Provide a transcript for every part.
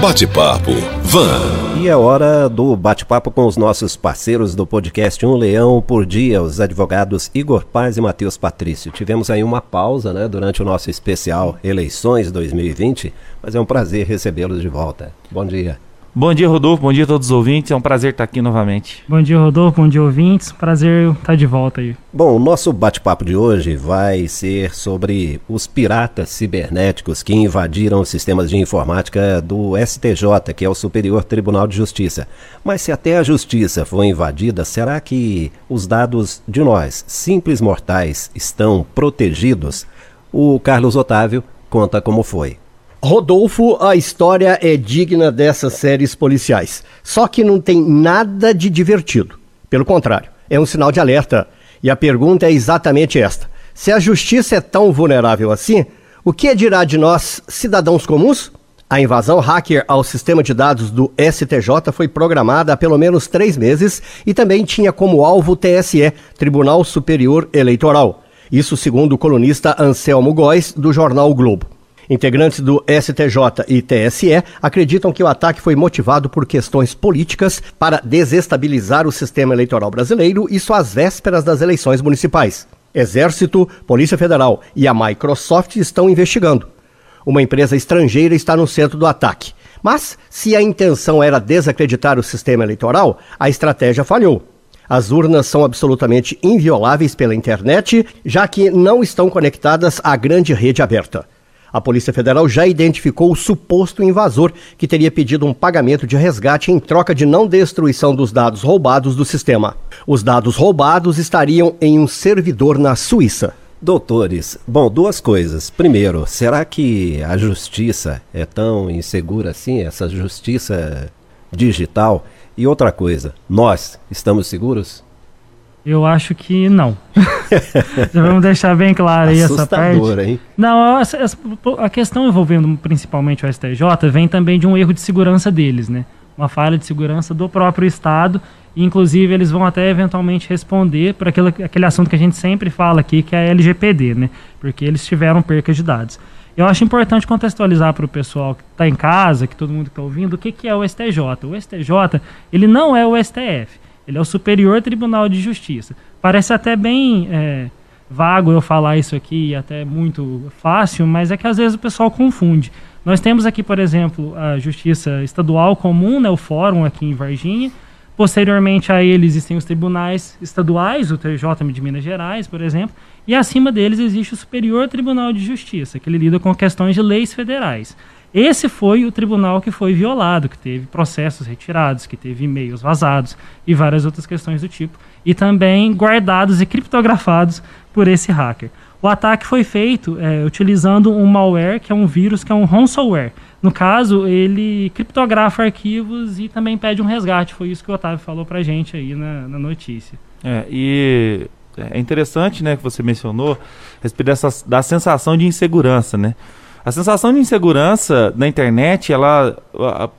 Bate-papo Van. E é hora do bate-papo com os nossos parceiros do podcast Um Leão por Dia, os advogados Igor Paz e Matheus Patrício. Tivemos aí uma pausa né, durante o nosso especial Eleições 2020, mas é um prazer recebê-los de volta. Bom dia. Bom dia, Rodolfo. Bom dia a todos os ouvintes. É um prazer estar aqui novamente. Bom dia, Rodolfo. Bom dia, ouvintes. Prazer estar de volta aí. Bom, o nosso bate-papo de hoje vai ser sobre os piratas cibernéticos que invadiram os sistemas de informática do STJ, que é o Superior Tribunal de Justiça. Mas se até a justiça foi invadida, será que os dados de nós, simples mortais, estão protegidos? O Carlos Otávio conta como foi. Rodolfo, a história é digna dessas séries policiais. Só que não tem nada de divertido. Pelo contrário, é um sinal de alerta. E a pergunta é exatamente esta: se a justiça é tão vulnerável assim, o que dirá de nós, cidadãos comuns? A invasão hacker ao sistema de dados do STJ foi programada há pelo menos três meses e também tinha como alvo o TSE, Tribunal Superior Eleitoral. Isso segundo o colunista Anselmo Góes, do jornal o Globo. Integrantes do STJ e TSE acreditam que o ataque foi motivado por questões políticas para desestabilizar o sistema eleitoral brasileiro, isso às vésperas das eleições municipais. Exército, Polícia Federal e a Microsoft estão investigando. Uma empresa estrangeira está no centro do ataque. Mas, se a intenção era desacreditar o sistema eleitoral, a estratégia falhou. As urnas são absolutamente invioláveis pela internet, já que não estão conectadas à grande rede aberta. A Polícia Federal já identificou o suposto invasor que teria pedido um pagamento de resgate em troca de não destruição dos dados roubados do sistema. Os dados roubados estariam em um servidor na Suíça. Doutores, bom, duas coisas. Primeiro, será que a justiça é tão insegura assim, essa justiça digital? E outra coisa, nós estamos seguros? Eu acho que não. Vamos deixar bem claro aí essa parte. Hein? Não, a, a, questão envolvendo principalmente o STJ vem também de um erro de segurança deles, né? Uma falha de segurança do próprio Estado. E, inclusive, eles vão até eventualmente responder por aquele, aquele assunto que a gente sempre fala aqui, que é a LGPD, né? Porque eles tiveram perca de dados. Eu acho importante contextualizar para o pessoal que está em casa, que todo mundo está ouvindo, o que, que é o STJ. O STJ, ele não é o STF. Ele é o Superior Tribunal de Justiça. Parece até bem é, vago eu falar isso aqui, até muito fácil, mas é que às vezes o pessoal confunde. Nós temos aqui, por exemplo, a Justiça Estadual Comum, né, o Fórum aqui em Varginha. Posteriormente a ele existem os tribunais estaduais, o TJ de Minas Gerais, por exemplo, e acima deles existe o Superior Tribunal de Justiça, que ele lida com questões de leis federais. Esse foi o tribunal que foi violado, que teve processos retirados, que teve e-mails vazados e várias outras questões do tipo, e também guardados e criptografados por esse hacker. O ataque foi feito é, utilizando um malware, que é um vírus, que é um ransomware. No caso, ele criptografa arquivos e também pede um resgate. Foi isso que o Otávio falou pra gente aí na, na notícia. É, e é interessante, né, que você mencionou, a respeito da sensação de insegurança, né? A sensação de insegurança na internet, ela,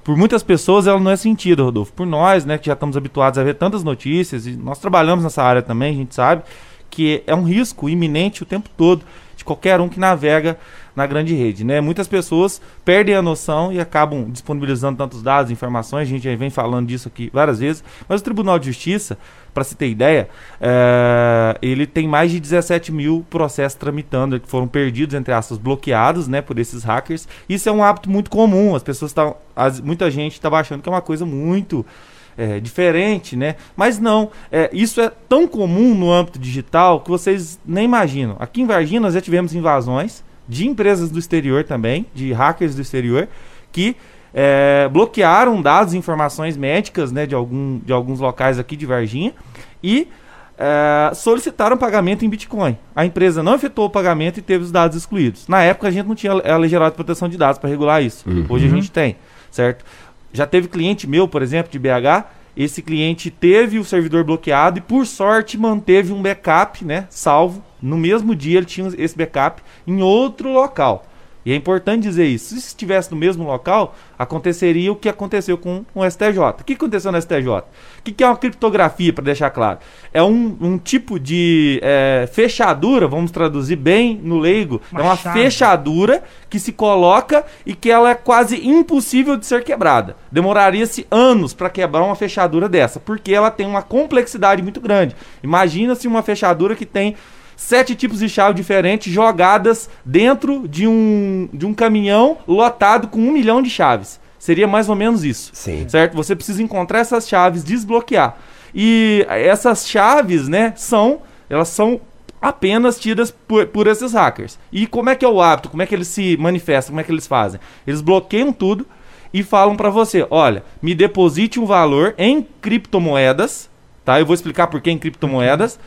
por muitas pessoas, ela não é sentida, Rodolfo. Por nós, né, que já estamos habituados a ver tantas notícias, e nós trabalhamos nessa área também, a gente sabe que é um risco iminente o tempo todo de qualquer um que navega na grande rede, né? Muitas pessoas perdem a noção e acabam disponibilizando tantos dados, informações, a gente já vem falando disso aqui várias vezes, mas o Tribunal de Justiça, para se ter ideia, é, ele tem mais de 17 mil processos tramitando que foram perdidos, entre aspas, bloqueados, né, por esses hackers. Isso é um hábito muito comum, as pessoas estão, muita gente estava achando que é uma coisa muito é, diferente, né? Mas não, é, isso é tão comum no âmbito digital que vocês nem imaginam. Aqui em Varginha nós já tivemos invasões de empresas do exterior também, de hackers do exterior, que é, bloquearam dados e informações médicas né, de, algum, de alguns locais aqui de Varginha e é, solicitaram pagamento em Bitcoin. A empresa não efetuou o pagamento e teve os dados excluídos. Na época a gente não tinha a Lei Geral de Proteção de Dados para regular isso. Uhum. Hoje a gente tem, certo? Já teve cliente meu, por exemplo, de BH, esse cliente teve o servidor bloqueado e por sorte manteve um backup, né, salvo. No mesmo dia ele tinha esse backup em outro local. E é importante dizer isso. Se estivesse no mesmo local, aconteceria o que aconteceu com o STJ. O que aconteceu no STJ? O que é uma criptografia, para deixar claro? É um, um tipo de é, fechadura, vamos traduzir bem no leigo. Uma é uma chave. fechadura que se coloca e que ela é quase impossível de ser quebrada. Demoraria-se anos para quebrar uma fechadura dessa, porque ela tem uma complexidade muito grande. Imagina-se uma fechadura que tem sete tipos de chave diferentes jogadas dentro de um, de um caminhão lotado com um milhão de chaves. Seria mais ou menos isso. Sim. Certo? Você precisa encontrar essas chaves, desbloquear. E essas chaves, né, são. Elas são apenas tidas por, por esses hackers. E como é que é o hábito? Como é que eles se manifestam? Como é que eles fazem? Eles bloqueiam tudo e falam para você: olha, me deposite um valor em criptomoedas, tá? Eu vou explicar por que em criptomoedas.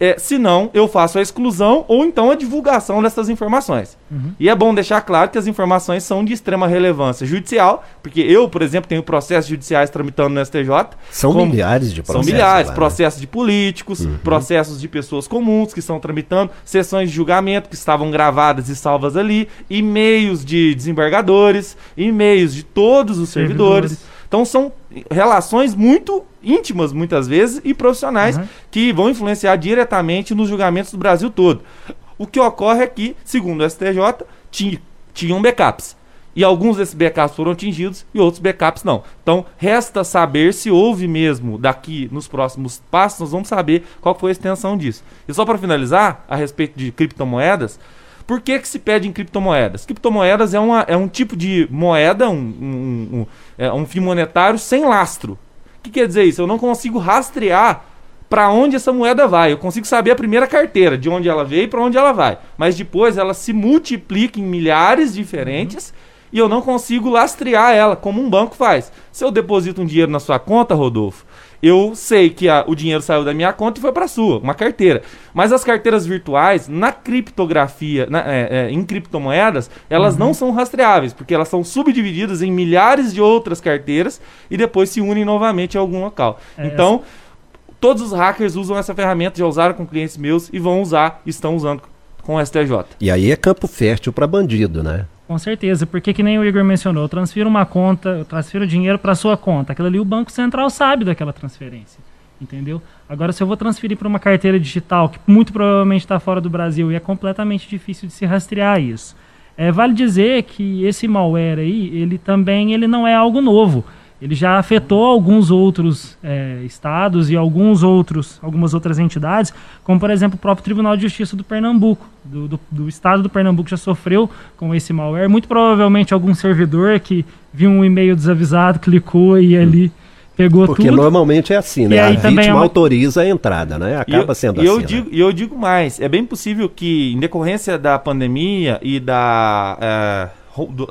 É, se não, eu faço a exclusão ou então a divulgação dessas informações. Uhum. E é bom deixar claro que as informações são de extrema relevância judicial, porque eu, por exemplo, tenho processos judiciais tramitando no STJ. São como, milhares de processos. São milhares, lá, né? processos de políticos, uhum. processos de pessoas comuns que estão tramitando, sessões de julgamento que estavam gravadas e salvas ali, e-mails de desembargadores, e-mails de todos os servidores. servidores. Então são relações muito íntimas, muitas vezes, e profissionais uhum. que vão influenciar diretamente nos julgamentos do Brasil todo. O que ocorre é que, segundo o STJ, tinha, tinham backups. E alguns desses backups foram atingidos e outros backups não. Então, resta saber se houve mesmo daqui nos próximos passos, nós vamos saber qual foi a extensão disso. E só para finalizar, a respeito de criptomoedas, por que, que se pede em criptomoedas? Criptomoedas é, uma, é um tipo de moeda, um, um, um, é um fim monetário sem lastro. O que quer dizer isso? Eu não consigo rastrear para onde essa moeda vai. Eu consigo saber a primeira carteira, de onde ela veio e para onde ela vai. Mas depois ela se multiplica em milhares diferentes. Uhum e eu não consigo lastrear ela, como um banco faz. Se eu deposito um dinheiro na sua conta, Rodolfo, eu sei que a, o dinheiro saiu da minha conta e foi para a sua, uma carteira. Mas as carteiras virtuais, na criptografia, na, é, é, em criptomoedas, elas uhum. não são rastreáveis, porque elas são subdivididas em milhares de outras carteiras e depois se unem novamente em algum local. É então, essa... todos os hackers usam essa ferramenta, já usaram com clientes meus e vão usar, estão usando com o STJ. E aí é campo fértil para bandido, né? Com certeza, porque que nem o Igor mencionou, eu transfiro uma conta, eu transfiro dinheiro para sua conta. Aquilo ali o Banco Central sabe daquela transferência, entendeu? Agora, se eu vou transferir para uma carteira digital que muito provavelmente está fora do Brasil e é completamente difícil de se rastrear isso. É, vale dizer que esse malware aí, ele também ele não é algo novo ele já afetou alguns outros é, estados e alguns outros, algumas outras entidades, como por exemplo o próprio Tribunal de Justiça do Pernambuco, do, do, do, estado do Pernambuco já sofreu com esse malware. Muito provavelmente algum servidor que viu um e-mail desavisado, clicou e ali pegou Porque tudo. Porque normalmente é assim, né? a vítima é uma... autoriza a entrada, né? Acaba eu, sendo e assim. Eu digo, E eu digo mais, é bem possível que, em decorrência da pandemia e da... É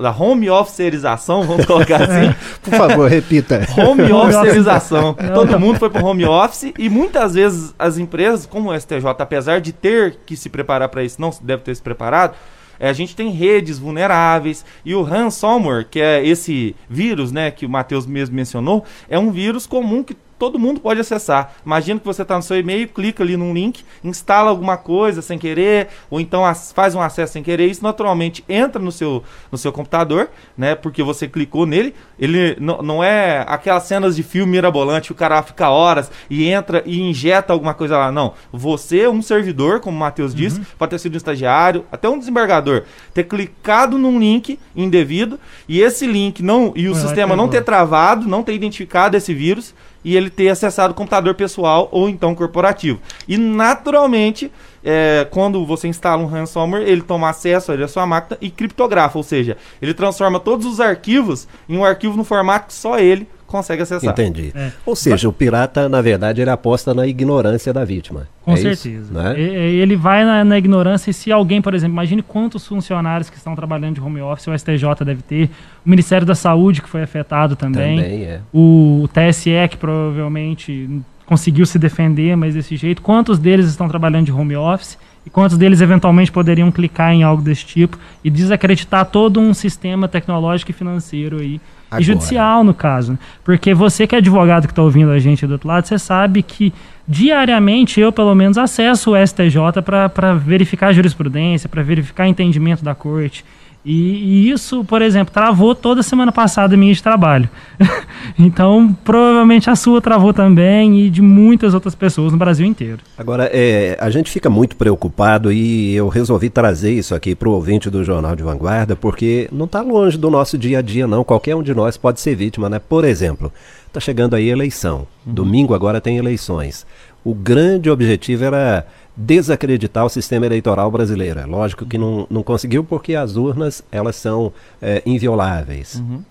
da home officerização, vamos colocar assim. Por favor, repita. Home officerização. Todo mundo foi para home office e muitas vezes as empresas, como o STJ, apesar de ter que se preparar para isso, não deve ter se preparado, é, a gente tem redes vulneráveis e o ransomware, que é esse vírus, né, que o Matheus mesmo mencionou, é um vírus comum que todo mundo pode acessar. Imagina que você está no seu e-mail, clica ali num link, instala alguma coisa sem querer, ou então faz um acesso sem querer. Isso naturalmente entra no seu, no seu computador, né? Porque você clicou nele. Ele não é aquelas cenas de filme mirabolante, o cara fica horas e entra e injeta alguma coisa lá. Não. Você, um servidor, como o Matheus uhum. disse, pode ter sido um estagiário, até um desembargador, ter clicado num link indevido e esse link não e o sistema não ter travado, não ter identificado esse vírus e ele ter acessado o computador pessoal ou então corporativo. E naturalmente, é, quando você instala um ransomware, ele toma acesso à sua máquina e criptografa, ou seja, ele transforma todos os arquivos em um arquivo no formato que só ele consegue acessar. Entendi. É. Ou seja, o pirata, na verdade, ele aposta na ignorância da vítima. Com é certeza. Isso, né? Ele vai na, na, ignorância e se alguém, por exemplo, imagine quantos funcionários que estão trabalhando de home office, o STJ deve ter, o Ministério da Saúde que foi afetado também, também é. o, o TSE que provavelmente conseguiu se defender, mas desse jeito, quantos deles estão trabalhando de home office e quantos deles eventualmente poderiam clicar em algo desse tipo e desacreditar todo um sistema tecnológico e financeiro aí Agora. E judicial, no caso. Né? Porque você que é advogado que está ouvindo a gente do outro lado, você sabe que diariamente eu, pelo menos, acesso o STJ para verificar a jurisprudência, para verificar entendimento da corte. E, e, isso, por exemplo, travou toda semana passada minha de trabalho. então, provavelmente a sua travou também e de muitas outras pessoas no Brasil inteiro. Agora, é, a gente fica muito preocupado e eu resolvi trazer isso aqui para o ouvinte do Jornal de Vanguarda, porque não está longe do nosso dia a dia, não. Qualquer um de nós pode ser vítima, né? Por exemplo, está chegando aí a eleição. Uhum. Domingo agora tem eleições. O grande objetivo era desacreditar o sistema eleitoral brasileiro. É lógico que não, não conseguiu porque as urnas elas são é, invioláveis. Uhum.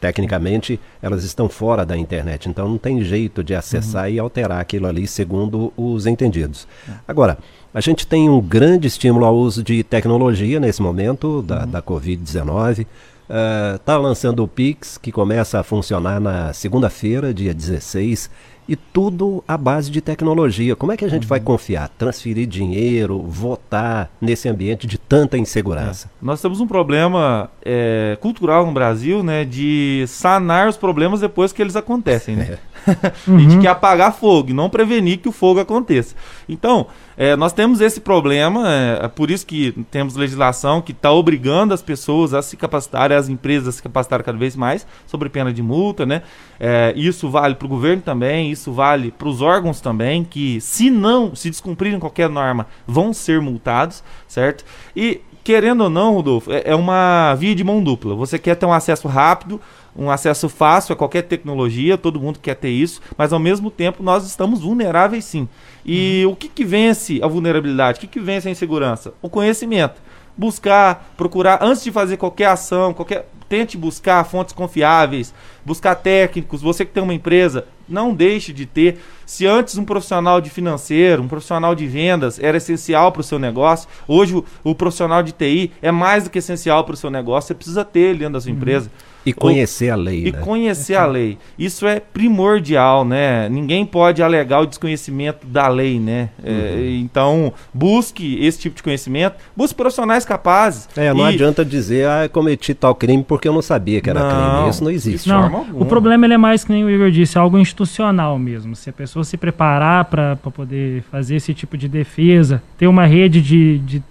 Tecnicamente, elas estão fora da internet, então não tem jeito de acessar uhum. e alterar aquilo ali segundo os entendidos. É. Agora, a gente tem um grande estímulo ao uso de tecnologia nesse momento da, uhum. da Covid-19. Está uh, lançando o Pix, que começa a funcionar na segunda-feira, dia 16 e tudo à base de tecnologia. Como é que a gente uhum. vai confiar? Transferir dinheiro, votar nesse ambiente de tanta insegurança? É. Nós temos um problema é, cultural no Brasil, né, de sanar os problemas depois que eles acontecem, né? É. uhum. a gente quer apagar fogo e não prevenir que o fogo aconteça. Então, é, nós temos esse problema, é, é, por isso que temos legislação que está obrigando as pessoas a se capacitarem, as empresas a se capacitarem cada vez mais, sobre pena de multa, né? É, isso vale para o governo também, isso vale para os órgãos também, que se não, se descumprirem qualquer norma, vão ser multados, certo? E querendo ou não, Rodolfo, é, é uma via de mão dupla. Você quer ter um acesso rápido, um acesso fácil a qualquer tecnologia, todo mundo quer ter isso, mas ao mesmo tempo nós estamos vulneráveis sim. E uhum. o que, que vence a vulnerabilidade? O que, que vence a insegurança? O conhecimento. Buscar, procurar, antes de fazer qualquer ação, qualquer. Tente buscar fontes confiáveis, buscar técnicos. Você que tem uma empresa, não deixe de ter. Se antes um profissional de financeiro, um profissional de vendas era essencial para o seu negócio, hoje o, o, profissional de TI é mais do que essencial para o seu negócio. Você precisa ter ele dentro da sua uhum. empresa. E conhecer a lei. E né? conhecer a lei. Isso é primordial, né? Ninguém pode alegar o desconhecimento da lei, né? É, uhum. É, então, busque esse tipo de conhecimento, busque profissionais capazes. É, não e... adianta dizer, ah, cometi tal crime porque eu não sabia que era não, crime. Isso não existe. Não, o problema ele é mais, que nem o Igor disse, algo institucional mesmo. Se a pessoa se preparar para poder fazer esse tipo de defesa, ter uma rede de, de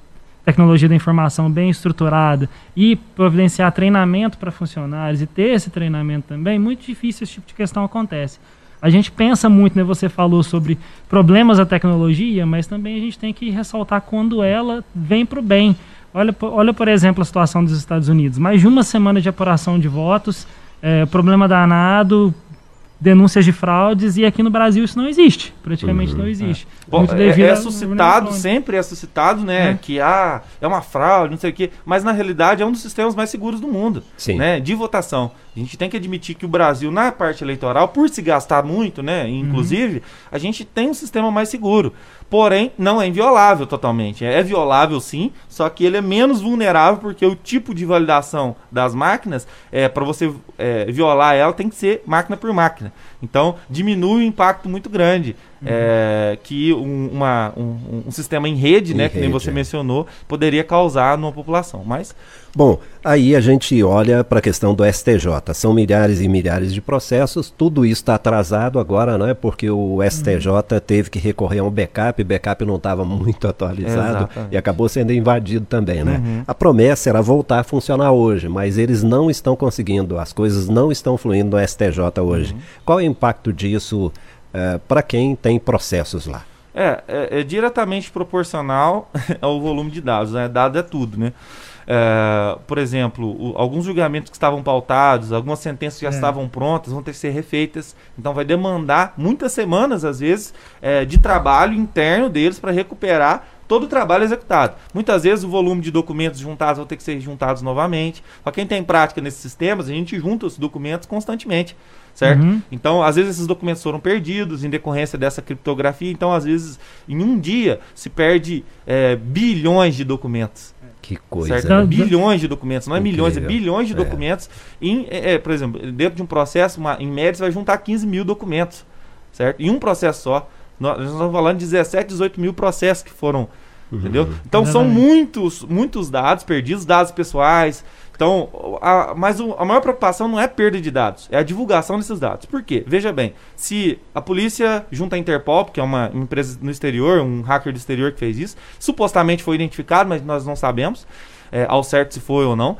tecnologia da informação bem estruturada e providenciar treinamento para funcionários e ter esse treinamento também, muito difícil esse tipo de questão acontece. A gente pensa muito, né? Você falou sobre problemas da tecnologia, mas também a gente tem que ressaltar quando ela vem para o bem. Olha, olha, por exemplo, a situação dos Estados Unidos. Mais de uma semana de apuração de votos, é, problema danado, denúncias de fraudes e aqui no Brasil isso não existe, praticamente uhum, não existe. É. Bom, é, é suscitado, sempre é suscitado, né, é. que ah, é uma fraude, não sei o quê, mas na realidade é um dos sistemas mais seguros do mundo, Sim. né, de votação. A gente tem que admitir que o Brasil na parte eleitoral, por se gastar muito, né, inclusive, uhum. a gente tem um sistema mais seguro. Porém, não é inviolável totalmente. É violável sim, só que ele é menos vulnerável porque o tipo de validação das máquinas, é, para você é, violar ela, tem que ser máquina por máquina. Então, diminui o impacto muito grande uhum. é, que um, uma, um, um, sistema em rede, em né, rede, que nem você é. mencionou, poderia causar numa população. Mas Bom, aí a gente olha para a questão do STJ. São milhares e milhares de processos, tudo isso está atrasado agora, não é? Porque o STJ uhum. teve que recorrer a um backup, o backup não estava muito atualizado Exatamente. e acabou sendo invadido também, né? Uhum. A promessa era voltar a funcionar hoje, mas eles não estão conseguindo, as coisas não estão fluindo no STJ hoje. Uhum. Qual é o impacto disso uh, eh, para quem tem processos lá? É, é, é diretamente proporcional ao volume de dados, né? Dado é tudo, né? É, por exemplo, o, alguns julgamentos que estavam pautados, algumas sentenças já é. estavam prontas, vão ter que ser refeitas. Então vai demandar muitas semanas, às vezes, é, de trabalho interno deles para recuperar todo o trabalho executado. Muitas vezes o volume de documentos juntados vão ter que ser juntados novamente. Para quem tem prática nesses sistemas, a gente junta os documentos constantemente, certo? Uhum. Então, às vezes esses documentos foram perdidos em decorrência dessa criptografia. Então, às vezes, em um dia se perde é, bilhões de documentos. Que coisa. Certo? Né? Bilhões de documentos, não é Incrível. milhões, é bilhões de é. documentos. Em, é, é, por exemplo, dentro de um processo, uma, em média, você vai juntar 15 mil documentos, certo? Em um processo só. Nós, nós estamos falando de 17, 18 mil processos que foram. Uhum. Entendeu? Então são muitos, muitos dados perdidos, dados pessoais, então, a, mas o, a maior preocupação não é a perda de dados, é a divulgação desses dados. Por quê? Veja bem, se a polícia junto à Interpol, que é uma empresa no exterior, um hacker do exterior que fez isso, supostamente foi identificado, mas nós não sabemos. é, ao certo se foi ou não.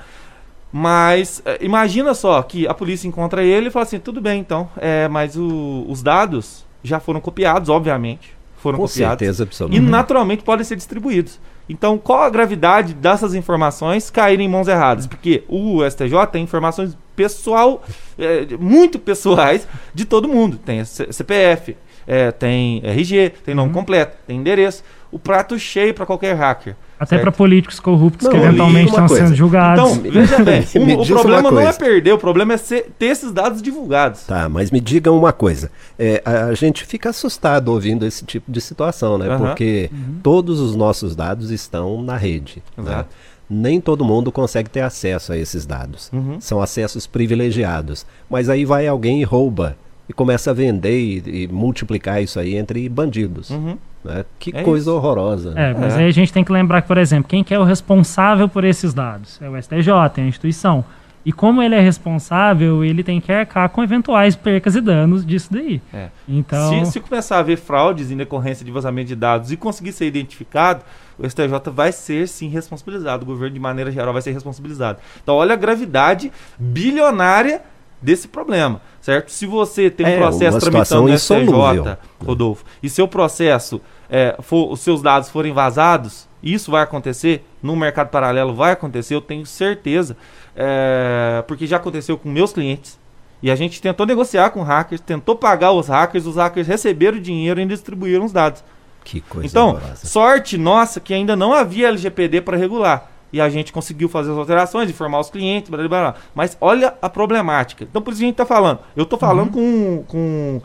Mas é, imagina só que a polícia encontra ele e fala assim: tudo bem, então, é, mas o, os dados já foram copiados, obviamente. Foram Com copiados. Certeza absoluta. E naturalmente podem ser distribuídos. Então, qual a gravidade dessas informações caírem em mãos erradas? Porque o STJ tem informações pessoal, é, muito pessoais de todo mundo. Tem CPF, é, tem RG, tem nome uhum. completo, tem endereço. O prato cheio para qualquer hacker. Até para políticos corruptos não, que eventualmente estão sendo julgados. Então, veja bem, o, o problema não é perder, o problema é ser, ter esses dados divulgados. Tá, mas me digam uma coisa. É, a, a, gente fica assustado ouvindo esse tipo de situação, né? Uhum. Porque uhum. todos os nossos dados estão na rede. Né? Exato. Né? Nem todo mundo consegue ter acesso a esses dados. Uhum. São acessos privilegiados. Mas aí vai alguém e rouba e começa a vender e, e multiplicar isso aí entre bandidos. Uhum. Né? Que é coisa isso. horrorosa. Né? É, mas é. aí a gente tem que lembrar que, por exemplo, quem que é o responsável por esses dados? É o STJ, é a instituição. E como ele é responsável, ele tem que arcar com eventuais percas e danos disso daí. É. Então... Se, se, começar a haver fraudes em decorrência de vazamento de dados e conseguir ser identificado, o STJ vai ser sim responsabilizado. O governo, de maneira geral, vai ser responsabilizado. Então, olha a gravidade bilionária desse problema, certo? Se você tem um é, processo tramitando no STJ, Rodolfo, e seu processo, é, for, os seus dados forem vazados, isso vai acontecer, no mercado paralelo vai acontecer, eu tenho certeza, é, porque já aconteceu com meus clientes, e a gente tentou negociar com hackers, tentou pagar os hackers, os hackers receberam o dinheiro e distribuíram os dados. Que coisa Então, sorte nossa que ainda não havia LGPD para regular e a gente conseguiu fazer as alterações, informar os clientes, blá, blá, blá. mas olha a problemática. Então por isso a gente está falando. Eu estou falando uhum. com, com,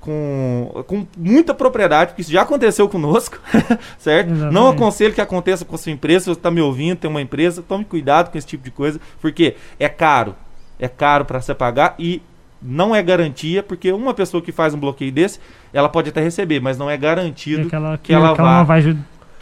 com, com muita propriedade, porque isso já aconteceu conosco, certo? Exatamente. Não aconselho que aconteça com a sua empresa, se você está me ouvindo, tem uma empresa, tome cuidado com esse tipo de coisa, porque é caro. É caro para você pagar e não é garantia, porque uma pessoa que faz um bloqueio desse, ela pode até receber, mas não é garantido que ela, que, que ela, ela vai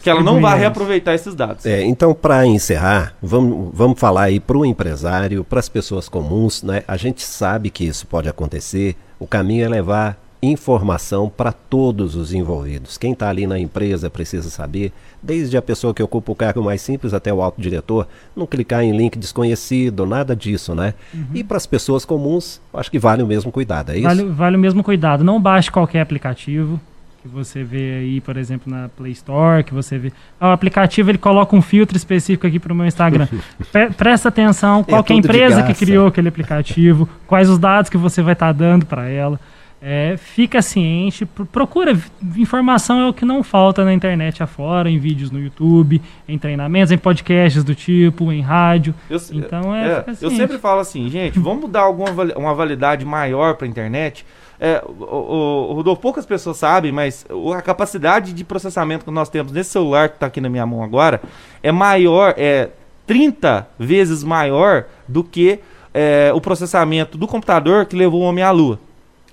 que ela não vai reaproveitar esses dados. É, então, para encerrar, vamos, vamos falar aí para o empresário, para as pessoas comuns, né? A gente sabe que isso pode acontecer. O caminho é levar informação para todos os envolvidos. Quem está ali na empresa precisa saber, desde a pessoa que ocupa o cargo mais simples até o alto diretor, não clicar em link desconhecido, nada disso, né? Uhum. E para as pessoas comuns, acho que vale o mesmo cuidado, é isso? Vale, vale o mesmo cuidado. Não baixe qualquer aplicativo que você vê aí, por exemplo, na Play Store, que você vê. O aplicativo ele coloca um filtro específico aqui para o meu Instagram. presta atenção, qual é, é a empresa que criou aquele aplicativo, quais os dados que você vai estar tá dando para ela. É, fica ciente, procura informação é o que não falta na internet afora, em vídeos no YouTube, em treinamentos, em podcasts do tipo, em rádio. Eu, então é, é eu sempre falo assim, gente, vamos dar alguma uma validade maior para a internet é, o, o, Rodolfo, poucas pessoas sabem, mas a capacidade de processamento que nós temos nesse celular que está aqui na minha mão agora é maior, é 30 vezes maior do que é, o processamento do computador que levou o homem à Lua.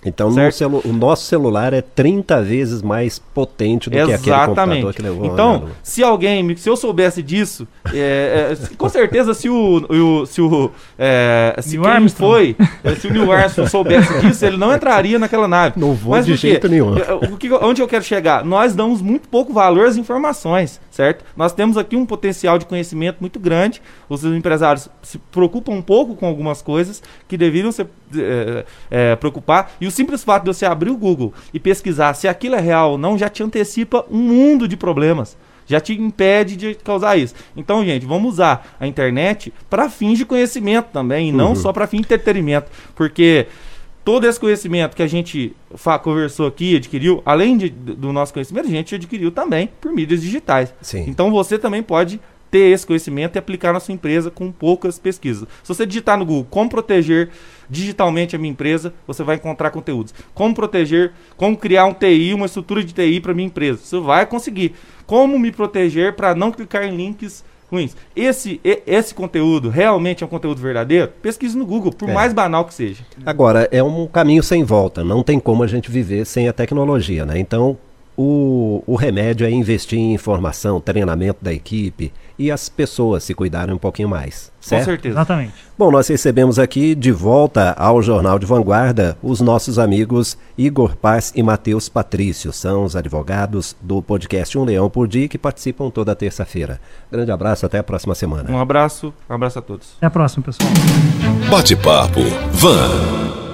Então celu o nosso celular é 30 vezes mais potente do Exatamente. que aquele computador que levou Então, se alguém, se eu soubesse disso, é, é, com certeza se o, o se o é, se quem Armstrong. foi, é, se o Neil Armstrong soubesse disso, ele não entraria naquela nave. Não vou Mas de jeito nenhum. É, o que, onde eu quero chegar? Nós damos muito pouco valor às informações, certo? Nós temos aqui um potencial de conhecimento muito grande. Os empresários se preocupam um pouco com algumas coisas que deveriam se é, é, preocupar e o simples fato de você abrir o Google e pesquisar se aquilo é real ou não já te antecipa um mundo de problemas. Já te impede de causar isso. Então, gente, vamos usar a internet para fins de conhecimento também, e não uhum. só para fins de entretenimento. Porque todo esse conhecimento que a gente conversou aqui, adquiriu, além de, do nosso conhecimento, a gente adquiriu também por mídias digitais. Sim. Então você também pode ter esse conhecimento e aplicar na sua empresa com poucas pesquisas. Se você digitar no Google como proteger digitalmente a minha empresa, você vai encontrar conteúdos. Como proteger, como criar um TI, uma estrutura de TI para minha empresa. Você vai conseguir. Como me proteger para não clicar em links ruins. Esse, esse conteúdo realmente é um conteúdo verdadeiro? Pesquise no Google, por é. mais banal que seja. Agora, é um caminho sem volta. Não tem como a gente viver sem a tecnologia, né? Então, o, o remédio é investir em informação, treinamento da equipe e as pessoas se cuidarem um pouquinho mais. Certo? Com certeza. Exatamente. Bom, nós recebemos aqui de volta ao Jornal de Vanguarda os nossos amigos Igor Paz e Matheus Patrício. São os advogados do podcast Um Leão por Dia que participam toda terça-feira. Grande abraço, até a próxima semana. Um abraço, um abraço a todos. Até a próxima, pessoal. Bate-papo. Van.